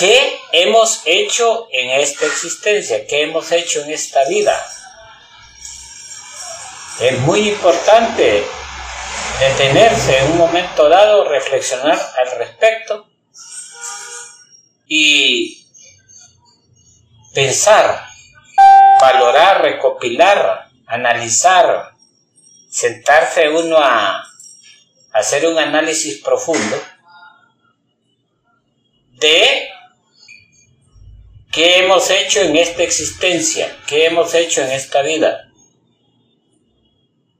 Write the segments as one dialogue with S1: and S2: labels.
S1: ¿Qué hemos hecho en esta existencia? ¿Qué hemos hecho en esta vida? Es muy importante detenerse en un momento dado, reflexionar al respecto y pensar, valorar, recopilar, analizar, sentarse uno a hacer un análisis profundo de qué hemos hecho en esta existencia, qué hemos hecho en esta vida,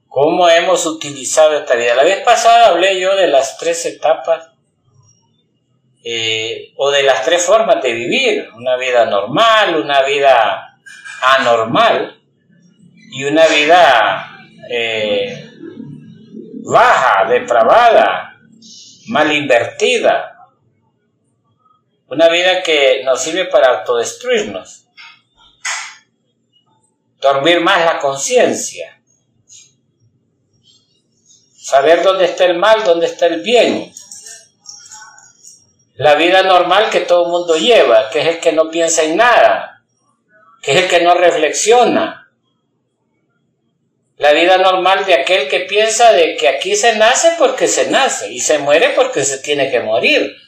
S1: cómo hemos utilizado esta vida. La vez pasada hablé yo de las tres etapas eh, o de las tres formas de vivir, una vida normal, una vida anormal y una vida eh, baja, depravada, mal invertida, una vida que nos sirve para autodestruirnos, dormir más la conciencia, saber dónde está el mal, dónde está el bien, la vida normal que todo el mundo lleva, que es el que no piensa en nada, que es el que no reflexiona. La vida normal de aquel que piensa de que aquí se nace porque se nace y se muere porque se tiene que morir.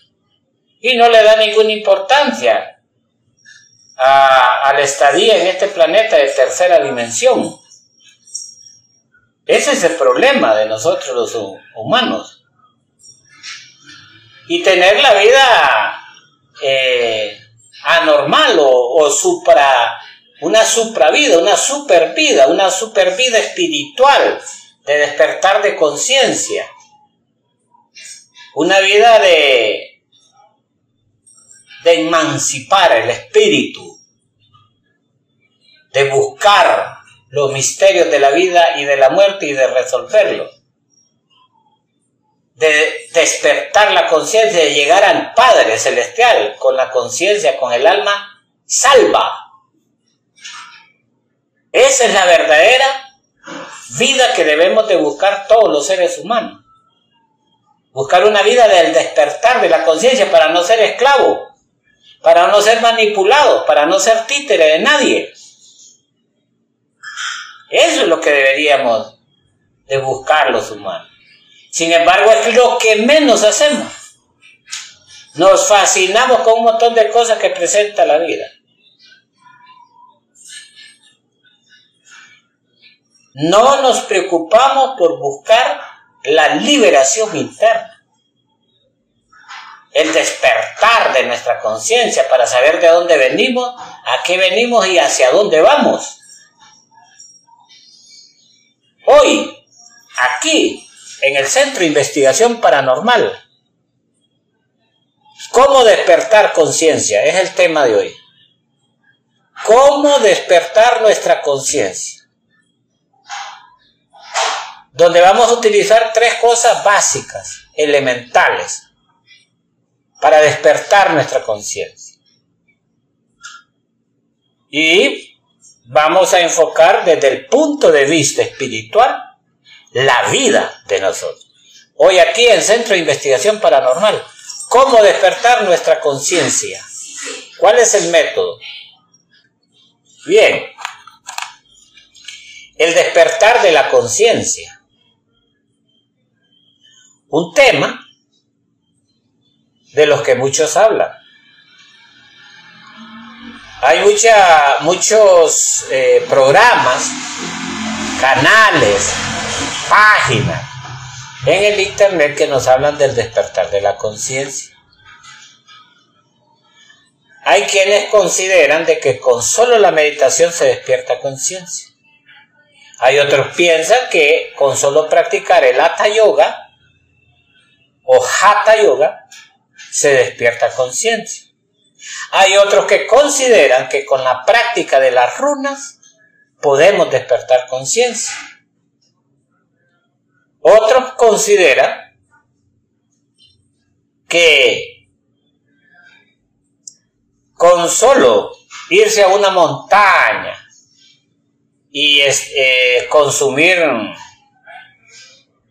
S1: Y no le da ninguna importancia a, la estadía en este planeta de tercera dimensión. Ese es el problema de nosotros los humanos y tener la vida eh, anormal o, supra, una supravida, una supervida, una supervida espiritual de despertar de conciencia, una vida de, de emancipar el espíritu, de buscar los misterios de la vida y de la muerte y de resolverlos de despertar la conciencia, de llegar al Padre Celestial con la conciencia, con el alma salva. Esa es la verdadera vida que debemos de buscar todos los seres humanos. Buscar una vida del despertar de la conciencia para no ser esclavo, para no ser manipulado, para no ser títere de nadie. Eso es lo que deberíamos de buscar los humanos. Sin embargo, es lo que menos hacemos. Nos fascinamos con un montón de cosas que presenta la vida. No nos preocupamos por buscar la liberación interna, el despertar de nuestra conciencia para saber de dónde venimos, a qué venimos y hacia dónde vamos. Hoy, aquí, en el Centro de Investigación Paranormal. ¿Cómo despertar conciencia? Es el tema de hoy. ¿Cómo despertar nuestra conciencia? Donde vamos a utilizar tres cosas básicas, elementales, para despertar nuestra conciencia. Y vamos a enfocar desde el punto de vista espiritual la vida de nosotros. Hoy aquí en Centro de Investigación Paranormal, ¿cómo despertar nuestra conciencia? ¿Cuál es el método? Bien, el despertar de la conciencia. Un tema de los que muchos hablan. Hay muchos eh, programas, canales, páginas en el Internet que nos hablan del despertar de la conciencia. Hay quienes consideran de que con solo la meditación se despierta conciencia. Hay otros piensan que con solo practicar el Hatha Yoga o Hatha Yoga se despierta conciencia. Hay otros que consideran que con la práctica de las runas podemos despertar conciencia. Otros consideran que con solo irse a una montaña y eh, consumir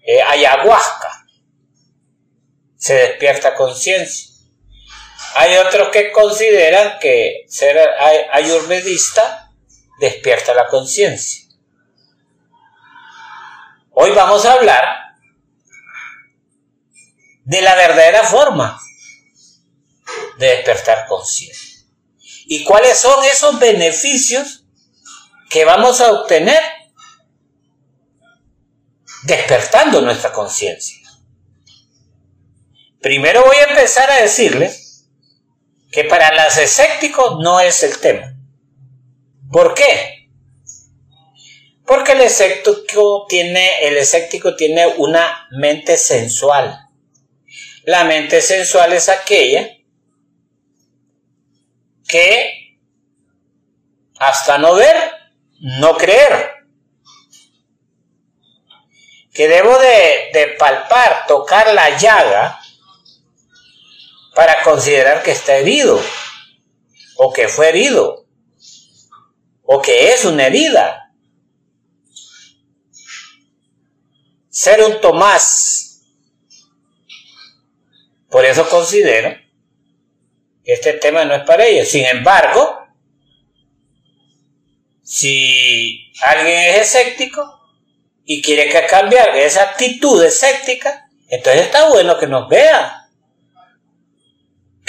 S1: eh, ayahuasca, se despierta conciencia. Hay otros que consideran que ser ayurvedista despierta la conciencia. Hoy vamos a hablar de la verdadera forma de despertar conciencia. ¿Y cuáles son esos beneficios que vamos a obtener despertando nuestra conciencia? Primero voy a empezar a decirles que para los escépticos no es el tema. ¿Por qué? Porque el escéptico tiene, el escéptico tiene una mente sensual. La mente sensual es aquella que hasta no ver, no creer. Que debo de, de palpar, tocar la llaga para considerar que está herido, o que fue herido, o que es una herida. Ser un Tomás. Por eso considero que este tema no es para ellos. Sin embargo, si alguien es escéptico y quiere que cambiar esa actitud escéptica, entonces está bueno que nos vea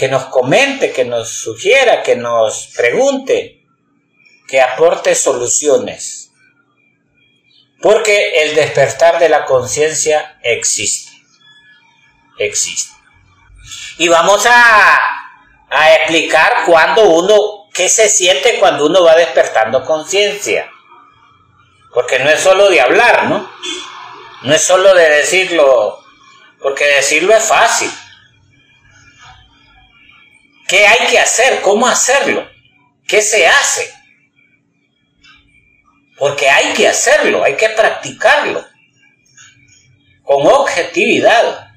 S1: que nos comente, que nos sugiera, que nos pregunte, que aporte soluciones. Porque el despertar de la conciencia existe. Existe. Y vamos a, explicar cuando uno, qué se siente cuando uno va despertando conciencia. Porque no es solo de hablar, ¿no? No es solo de decirlo, porque decirlo es fácil. ¿Qué hay que hacer? ¿Cómo hacerlo? ¿Qué se hace? Porque hay que hacerlo, hay que practicarlo. Con objetividad.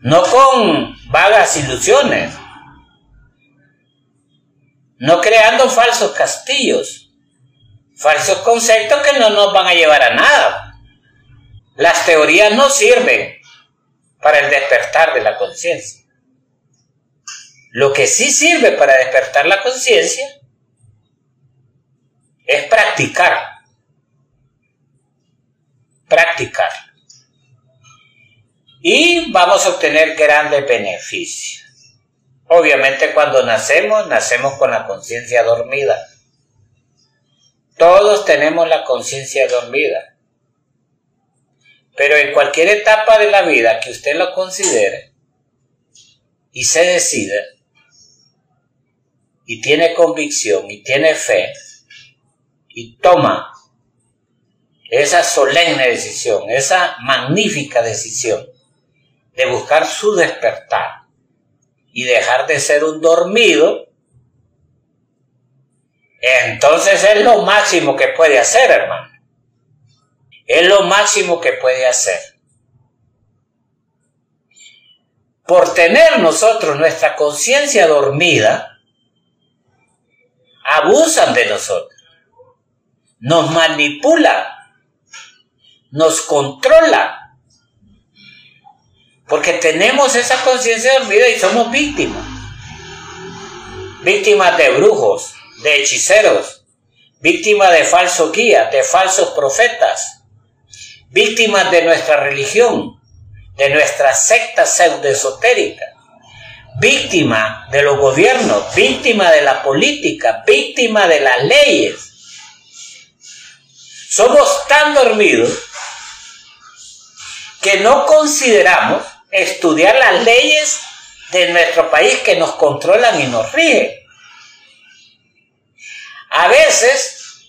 S1: No con vagas ilusiones. No creando falsos castillos. Falsos conceptos que no nos van a llevar a nada. Las teorías no sirven para el despertar de la conciencia. Lo que sí sirve para despertar la conciencia es practicar. Practicar. Y vamos a obtener grandes beneficios. Obviamente cuando nacemos, nacemos con la conciencia dormida. Todos tenemos la conciencia dormida. Pero en cualquier etapa de la vida que usted lo considere y se decida, y tiene convicción y tiene fe y toma esa solemne decisión, esa magnífica decisión de buscar su despertar y dejar de ser un dormido, entonces es lo máximo que puede hacer, hermano. Es lo máximo que puede hacer. Por tener nosotros nuestra conciencia dormida, abusan de nosotros, nos manipulan, nos controlan, porque tenemos esa conciencia dormida y somos víctimas, víctimas de brujos, de hechiceros, víctimas de falsos guías, de falsos profetas, víctimas de nuestra religión, de nuestra secta pseudoesotérica víctima de los gobiernos, víctima de la política, víctima de las leyes. Somos tan dormidos que no consideramos estudiar las leyes de nuestro país que nos controlan y nos rigen. A veces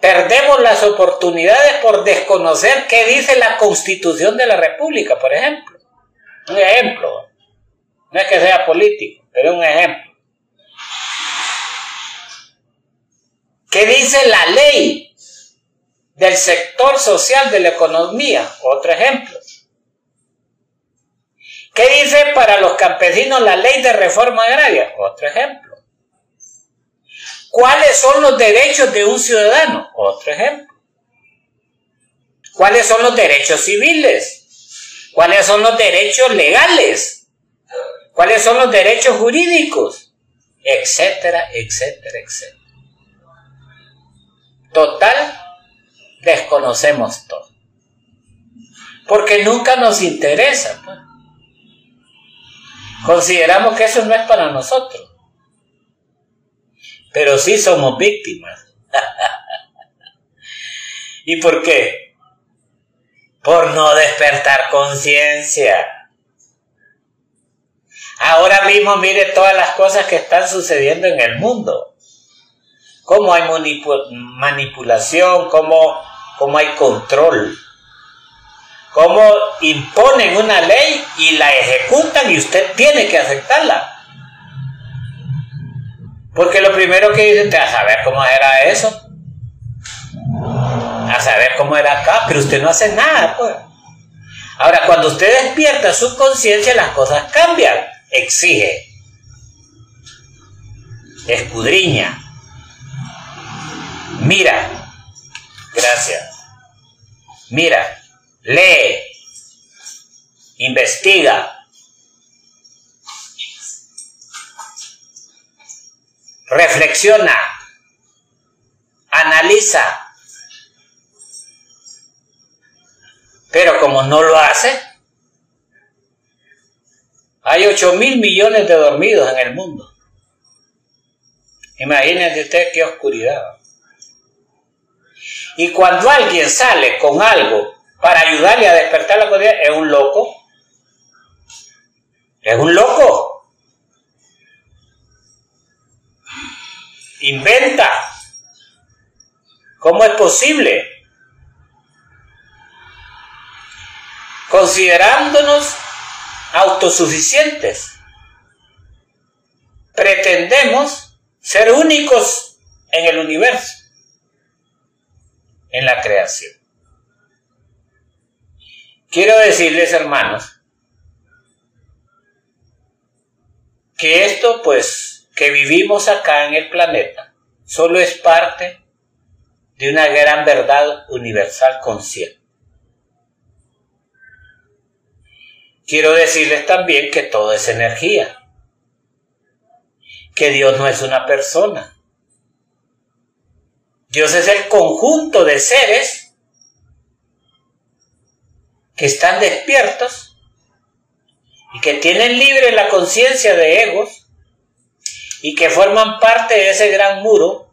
S1: perdemos las oportunidades por desconocer qué dice la constitución de la República, por ejemplo. Un ejemplo. No es que sea político, pero es un ejemplo. ¿Qué dice la ley del sector social de la economía? Otro ejemplo. ¿Qué dice para los campesinos la ley de reforma agraria? Otro ejemplo. ¿Cuáles son los derechos de un ciudadano? Otro ejemplo. ¿Cuáles son los derechos civiles? ¿Cuáles son los derechos legales? Cuáles son los derechos jurídicos, etcétera, etcétera, etcétera. Total, desconocemos todo. Porque nunca nos interesa. Pues. Consideramos que eso no es para nosotros. Pero sí somos víctimas. ¿Y por qué? Por no despertar conciencia. Ahora mismo mire todas las cosas que están sucediendo en el mundo. Cómo hay manipulación, cómo, cómo hay control. Cómo imponen una ley y la ejecutan y usted tiene que aceptarla. Porque lo primero que dicen, a saber cómo era eso. A saber cómo era acá, pero usted no hace nada, pues. Ahora, cuando usted despierta su conciencia, las cosas cambian. Exige. Escudriña. Mira. Gracias. Mira. Lee. Investiga. reflexiona, analiza. Pero como no lo hace, hay 8 mil millones de dormidos en el mundo. Imagínense usted qué oscuridad. Y cuando alguien sale con algo para ayudarle a despertar la conciencia, es un loco. Es un loco. inventa. ¿Cómo es posible? Considerándonos autosuficientes, pretendemos ser únicos en el universo, en la creación. Quiero decirles, hermanos, que esto pues que vivimos acá en el planeta solo es parte de una gran verdad universal consciente. Quiero decirles también que todo es energía, que Dios no es una persona. Dios es el conjunto de seres que están despiertos y que tienen libre la conciencia de egos y que forman parte de ese gran muro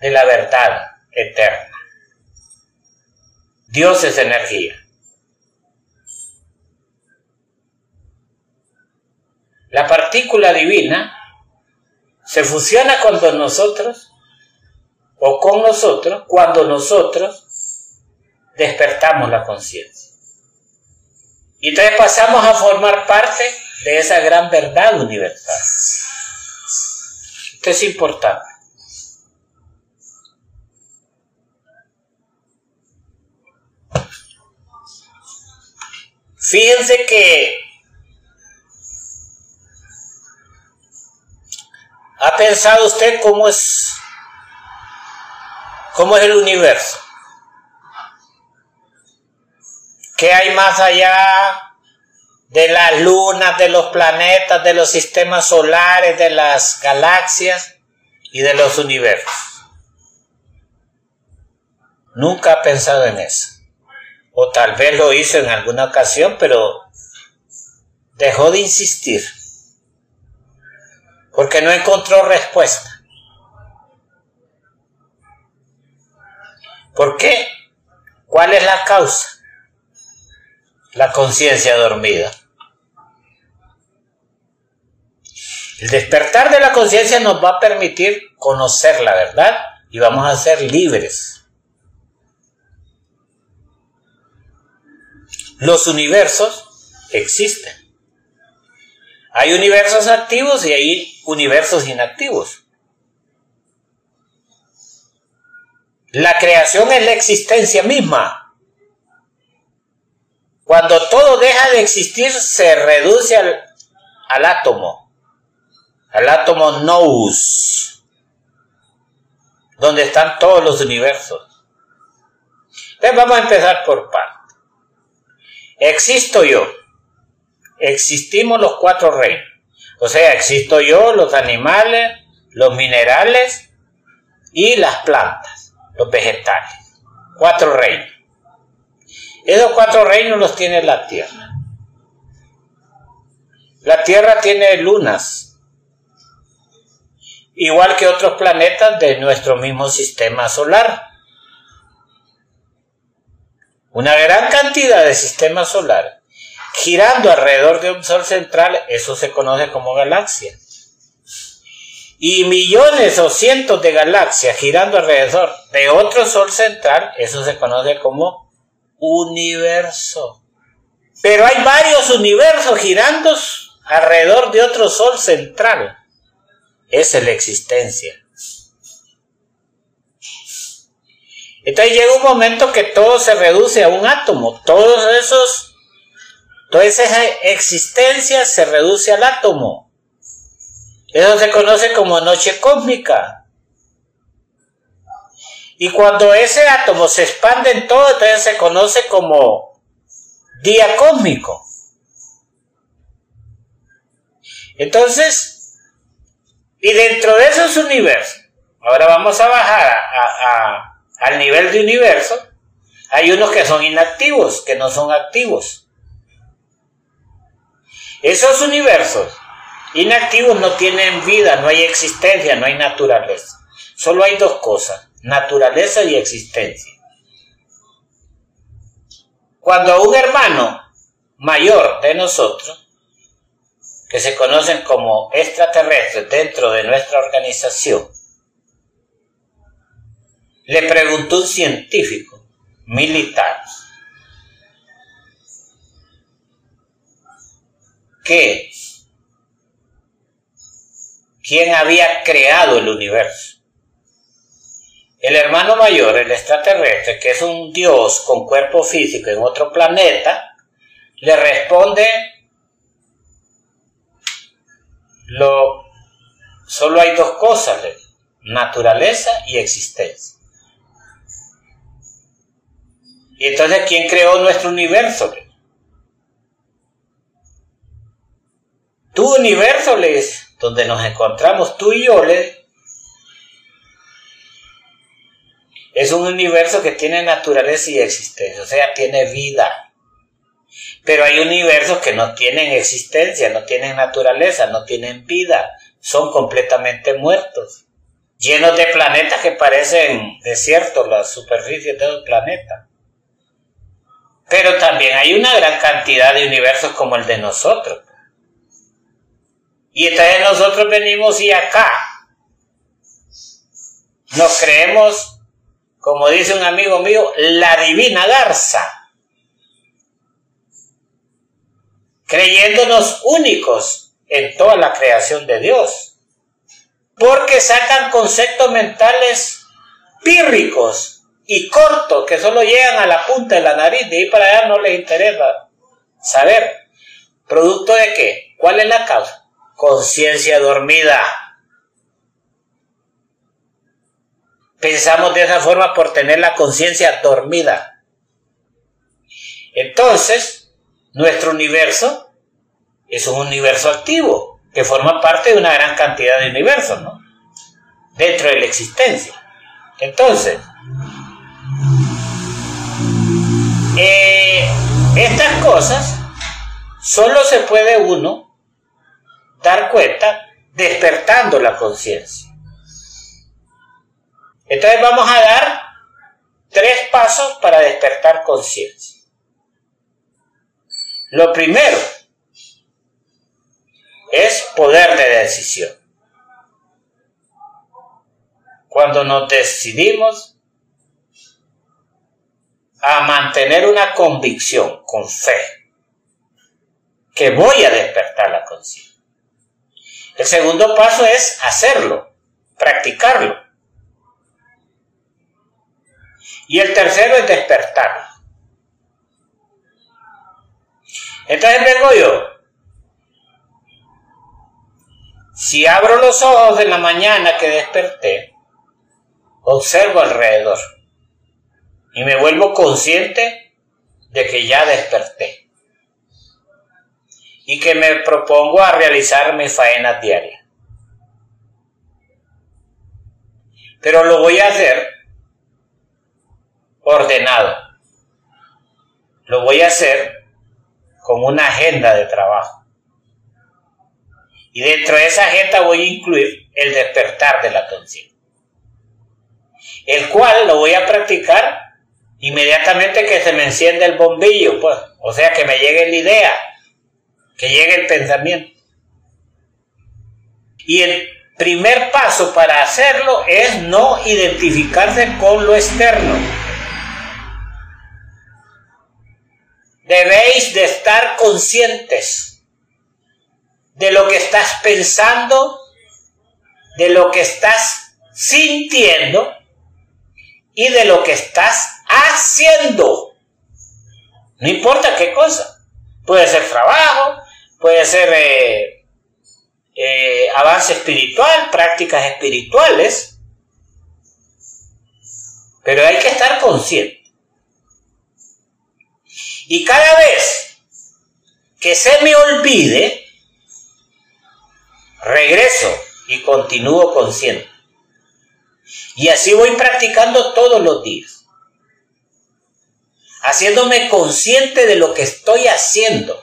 S1: de la verdad eterna. Dios es energía. La partícula divina se fusiona con nosotros o con nosotros cuando nosotros despertamos la conciencia. Y entonces pasamos a formar parte de esa gran verdad universal. Esto es importante. Fíjense que ¿Ha pensado usted cómo es cómo es el universo? ¿Qué hay más allá de las lunas, de los planetas, de los sistemas solares, de las galaxias y de los universos. Nunca ha pensado en eso. O tal vez lo hizo en alguna ocasión, pero dejó de insistir. Porque no encontró respuesta. ¿Por qué? ¿Cuál es la causa? La conciencia dormida. El despertar de la conciencia nos va a permitir conocer la verdad y vamos a ser libres. Los universos existen. Hay universos activos y hay universos inactivos. La creación es la existencia misma. Cuando todo deja de existir, se reduce al, al átomo al átomo nous, donde están todos los universos. Entonces vamos a empezar por parte. Existo yo. Existimos los cuatro reinos. O sea, existo yo, los animales, los minerales y las plantas, los vegetales. Cuatro reinos. Esos cuatro reinos los tiene la Tierra. La Tierra tiene lunas, igual que otros planetas de nuestro mismo sistema solar. Una gran cantidad de sistemas solares girando alrededor de un sol central, eso se conoce como galaxia. Y millones o cientos de galaxias girando alrededor de otro sol central, eso se conoce como universo. Pero hay varios universos girando alrededor de otro sol central. Esa es la existencia. Entonces llega un momento que todo se reduce a un átomo. Todos esos Toda esa existencia se reduce al átomo. Eso se conoce como noche cósmica. Y cuando ese átomo se expande en todo, entonces se conoce como día cósmico. Entonces, y dentro de esos universos, ahora vamos a bajar al nivel de universo, hay unos que son inactivos, que no son activos. Esos universos inactivos no tienen vida, no hay existencia, no hay naturaleza. Solo hay dos cosas, naturaleza y existencia. Cuando un hermano mayor de nosotros, que se conocen como extraterrestres dentro de nuestra organización, le preguntó un científico militar que quién había creado el universo. El hermano mayor, el extraterrestre, que es un dios con cuerpo físico en otro planeta, le responde lo solo hay dos cosas, naturaleza y existencia. Y entonces, ¿quién creó nuestro universo? Tu universo, les, donde nos encontramos tú y yo, les, es un universo que tiene naturaleza y existencia, o sea, tiene vida. Pero hay universos que no tienen existencia, no tienen naturaleza, no tienen vida, son completamente muertos, llenos de planetas que parecen desiertos, las superficies de los planetas. Pero también hay una gran cantidad de universos como el de nosotros. Y entonces nosotros venimos y acá nos creemos, como dice un amigo mío, la divina garza, creyéndonos únicos en toda la creación de Dios, porque sacan conceptos mentales pírricos y cortos que solo llegan a la punta de la nariz, de ahí para allá no les interesa saber. ¿Producto de qué? ¿Cuál es la causa? Conciencia dormida. Pensamos de esa forma por tener la conciencia dormida. Entonces, nuestro universo es un universo activo, que forma parte de una gran cantidad de universos, ¿no? Dentro de la existencia. Entonces, eh, estas cosas solo se puede uno dar cuenta despertando la conciencia. Entonces vamos a dar tres pasos para despertar conciencia. Lo primero es poder de decisión. Cuando nos decidimos a mantener una convicción con fe, que voy a despertar la conciencia. El segundo paso es hacerlo, practicarlo. Y el tercero es despertarlo. Entonces vengo yo. Si abro los ojos en la mañana que desperté, observo alrededor y me vuelvo consciente de que ya desperté. Y que me propongo a realizar mis faenas diarias. Pero lo voy a hacer ordenado. Lo voy a hacer con una agenda de trabajo. Y dentro de esa agenda voy a incluir el despertar de la conciencia. El cual lo voy a practicar inmediatamente que se me enciende el bombillo, pues. O sea, que me llegue la idea, que llegue el pensamiento. Y el primer paso para hacerlo es no identificarse con lo externo. Debéis de estar conscientes de lo que estás pensando, de lo que estás sintiendo y de lo que estás haciendo. No importa qué cosa. Puede ser trabajo, puede ser eh, eh, avance espiritual, prácticas espirituales, pero hay que estar consciente. Y cada vez que se me olvide, regreso y continúo consciente. Y así voy practicando todos los días. Haciéndome consciente de lo que estoy haciendo,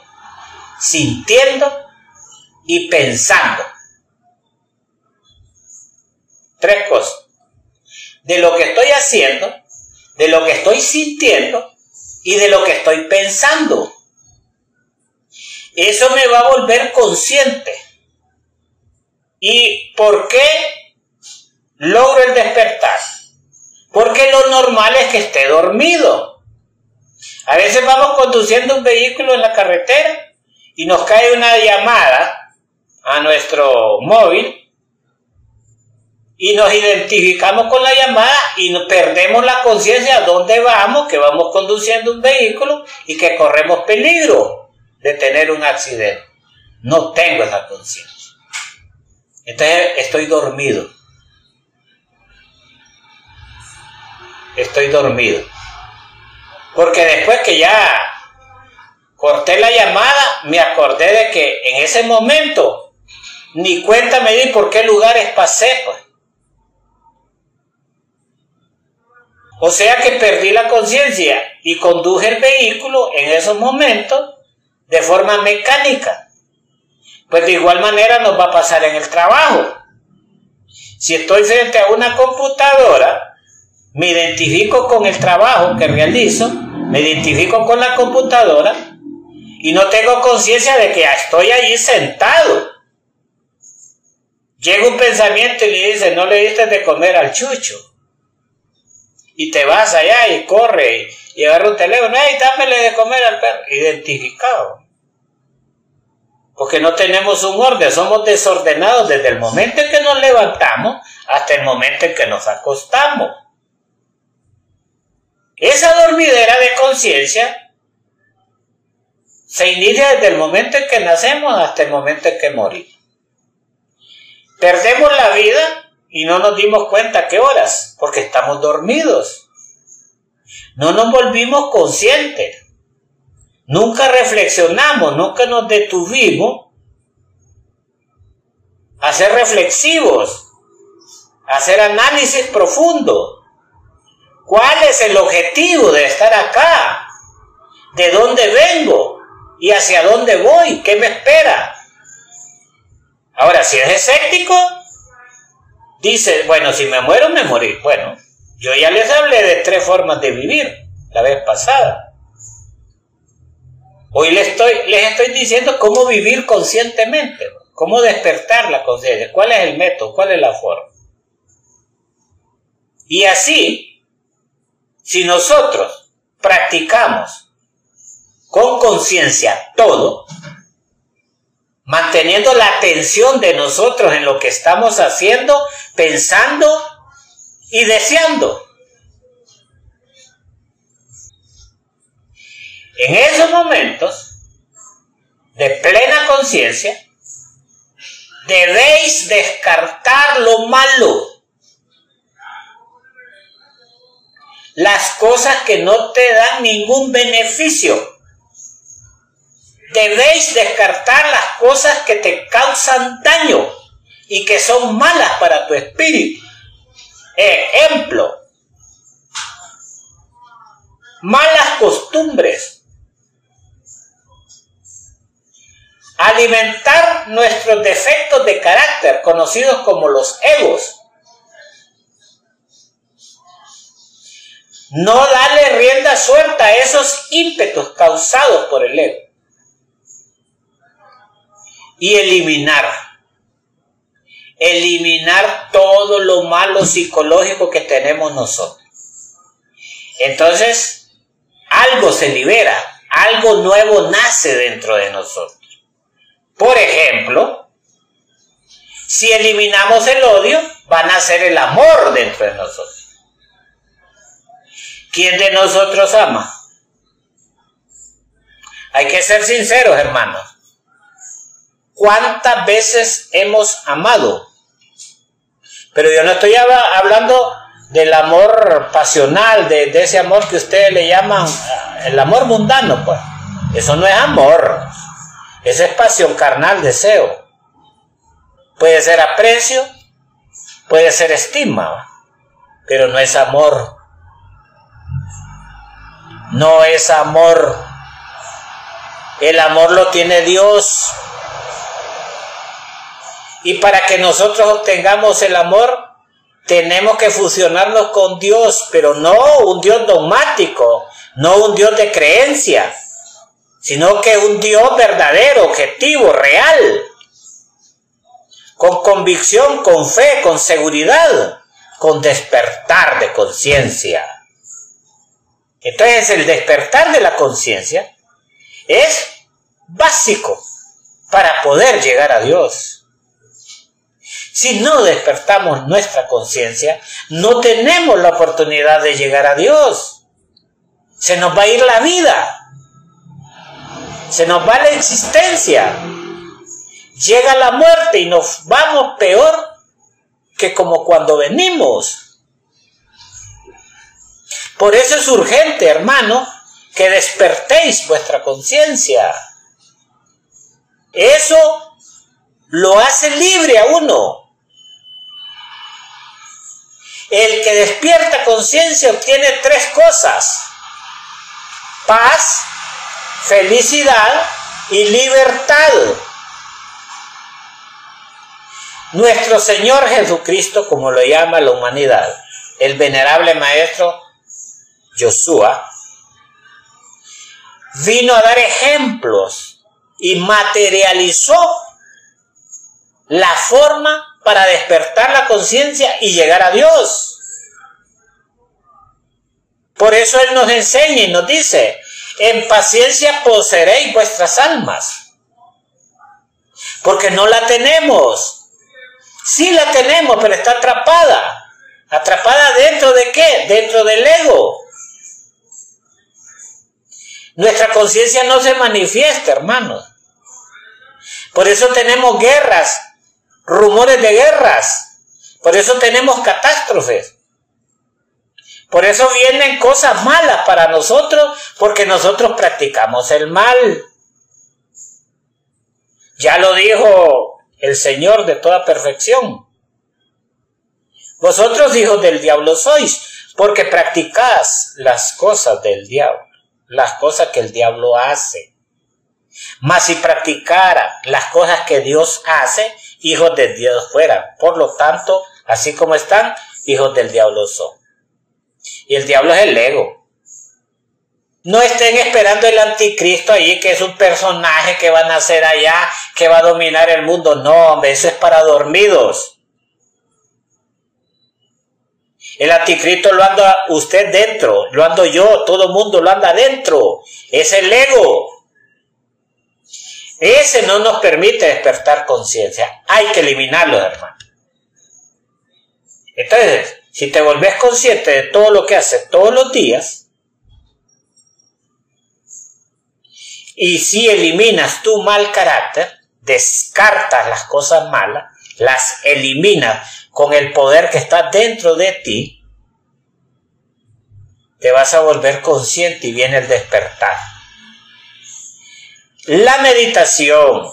S1: sintiendo y pensando. Tres cosas. De lo que estoy haciendo, de lo que estoy sintiendo y de lo que estoy pensando. Eso me va a volver consciente. ¿Y por qué logro el despertar? Porque lo normal es que esté dormido. A veces vamos conduciendo un vehículo en la carretera y nos cae una llamada a nuestro móvil y nos identificamos con la llamada y perdemos la conciencia de dónde vamos, que vamos conduciendo un vehículo y que corremos peligro de tener un accidente. No tengo esa conciencia. Entonces estoy dormido. Estoy dormido. Porque después que ya corté la llamada, me acordé de que en ese momento ni cuenta me di por qué lugares pasé. Pues. O sea que perdí la conciencia y conduje el vehículo en esos momentos de forma mecánica. Pues de igual manera nos va a pasar en el trabajo. Si estoy frente a una computadora, me identifico con el trabajo que realizo, me identifico con la computadora y no tengo conciencia de que estoy allí sentado. Llega un pensamiento y le dice, no le diste de comer al chucho. Y te vas allá y corre y, agarra un teléfono, ¡ay, dámele de comer al perro! Identificado. Porque no tenemos un orden, somos desordenados desde el momento en que nos levantamos hasta el momento en que nos acostamos. Esa dormidera de conciencia se inicia desde el momento en que nacemos hasta el momento en que morimos. Perdemos la vida y no nos dimos cuenta qué horas, porque estamos dormidos. No nos volvimos conscientes. Nunca reflexionamos, nunca nos detuvimos a ser reflexivos, a hacer análisis profundo. ¿Cuál es el objetivo de estar acá? ¿De dónde vengo? ¿Y hacia dónde voy? ¿Qué me espera? Ahora, si es escéptico, dice, bueno, si me muero, me morí. Bueno, yo ya les hablé de tres formas de vivir la vez pasada. Hoy les estoy, les estoy diciendo cómo vivir conscientemente, cómo despertar la conciencia, cuál es el método, cuál es la forma. Y así, si nosotros practicamos con conciencia todo, manteniendo la atención de nosotros en lo que estamos haciendo, pensando y deseando. En esos momentos de plena conciencia, debéis descartar lo malo, las cosas que no te dan ningún beneficio debéis descartar las cosas que te causan daño y que son malas para tu espíritu. Ejemplo, malas costumbres, alimentar nuestros defectos de carácter, conocidos como los egos, no darle rienda suelta a esos ímpetus causados por el ego y eliminar eliminar todo lo malo psicológico que tenemos nosotros. Entonces, algo se libera, algo nuevo nace dentro de nosotros. Por ejemplo, si eliminamos el odio, va a nacer el amor dentro de nosotros. ¿Quién de nosotros ama? Hay que ser sinceros, hermanos. ¿Cuántas veces hemos amado? Pero yo no estoy hablando del amor pasional, de, ese amor que ustedes le llaman eh, el amor mundano, pues. Eso no es amor. Eso es pasión carnal, deseo. Puede ser aprecio, puede ser estima, pero no es amor. No es amor. El amor lo tiene Dios. Y para que nosotros obtengamos el amor, tenemos que fusionarnos con Dios, pero no un Dios dogmático, no un Dios de creencia, sino que un Dios verdadero, objetivo, real, con convicción, con fe, con seguridad, con despertar de conciencia. Entonces el despertar de la conciencia es básico para poder llegar a Dios. Si no despertamos nuestra conciencia, no tenemos la oportunidad de llegar a Dios. Se nos va a ir la vida. Se nos va la existencia. Llega la muerte y nos vamos peor que como cuando venimos. Por eso es urgente, hermano, que despertéis vuestra conciencia. Eso lo hace libre a uno. El que despierta conciencia obtiene tres cosas. Paz, felicidad y libertad. Nuestro Señor Jesucristo, como lo llama la humanidad, el venerable maestro Joshua, vino a dar ejemplos y materializó la forma para despertar la conciencia y llegar a Dios. Por eso Él nos enseña y nos dice, en paciencia poseeréis vuestras almas. Porque no la tenemos. Sí la tenemos, pero está atrapada. ¿Atrapada dentro de qué? Dentro del ego. Nuestra conciencia no se manifiesta, hermanos. Por eso tenemos guerras rumores de guerras. Por eso tenemos catástrofes. Por eso vienen cosas malas para nosotros, porque nosotros practicamos el mal. Ya lo dijo el Señor de toda perfección. Vosotros hijos del diablo sois, porque practicás las cosas del diablo, las cosas que el diablo hace. Mas si practicara las cosas que Dios hace, hijos de Dios fueran. Por lo tanto, así como están, hijos del diablo son. Y el diablo es el ego. No estén esperando el anticristo allí, que es un personaje que va a nacer allá, que va a dominar el mundo. No, hombre, eso es para dormidos. El anticristo lo anda usted dentro, lo ando yo, todo el mundo lo anda dentro. Es el ego. Ese no nos permite despertar conciencia. Hay que eliminarlo, hermano. Entonces, si te volvés consciente de todo lo que haces todos los días, y si eliminas tu mal carácter, descartas las cosas malas, las eliminas con el poder que está dentro de ti, te vas a volver consciente y viene el despertar. La meditación,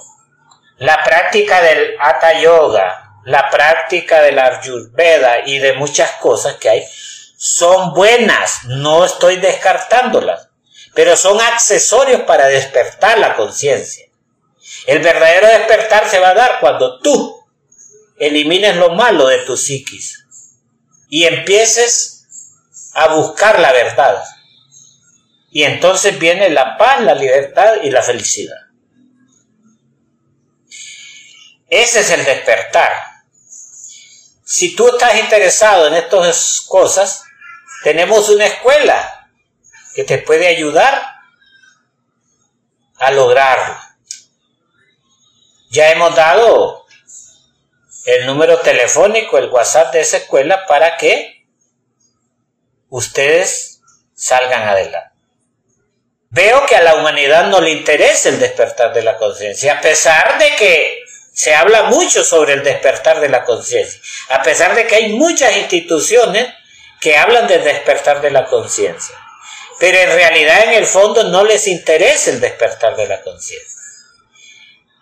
S1: la práctica del Hatha Yoga, la práctica de la Ayurveda y de muchas cosas que hay son buenas, no estoy descartándolas, pero son accesorios para despertar la conciencia. El verdadero despertar se va a dar cuando tú elimines lo malo de tu psiquis y empieces a buscar la verdad. Y entonces viene la paz, la libertad y la felicidad. Ese es el despertar. Si tú estás interesado en estas cosas, tenemos una escuela que te puede ayudar a lograrlo. Ya hemos dado el número telefónico, el WhatsApp de esa escuela para que ustedes salgan adelante. Veo que a la humanidad no le interesa el despertar de la conciencia, a pesar de que se habla mucho sobre el despertar de la conciencia, a pesar de que hay muchas instituciones que hablan del despertar de la conciencia, pero en realidad en el fondo no les interesa el despertar de la conciencia.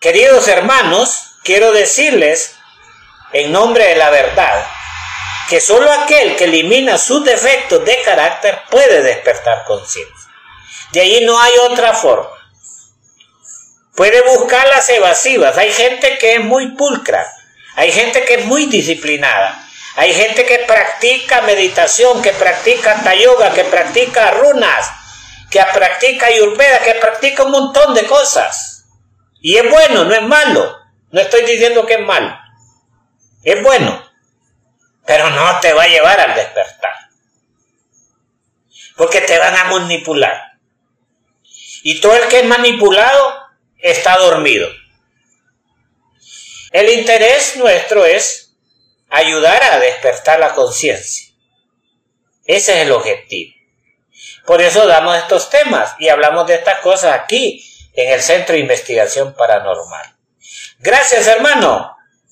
S1: Queridos hermanos, quiero decirles en nombre de la verdad, que solo aquel que elimina sus defectos de carácter puede despertar conciencia. De ahí no hay otra forma. Puede buscar las evasivas. Hay gente que es muy pulcra, hay gente que es muy disciplinada, hay gente que practica meditación, que practica yoga, que practica runas, que practica ayurveda, que practica un montón de cosas. Y es bueno, no es malo. No estoy diciendo que es malo. Es bueno, pero no te va a llevar al despertar. Porque te van a manipular. Y todo el que es manipulado está dormido. El interés nuestro es ayudar a despertar la conciencia. Ese es el objetivo. Por eso damos estos temas y hablamos de estas cosas aquí en el Centro de Investigación Paranormal. Gracias hermano.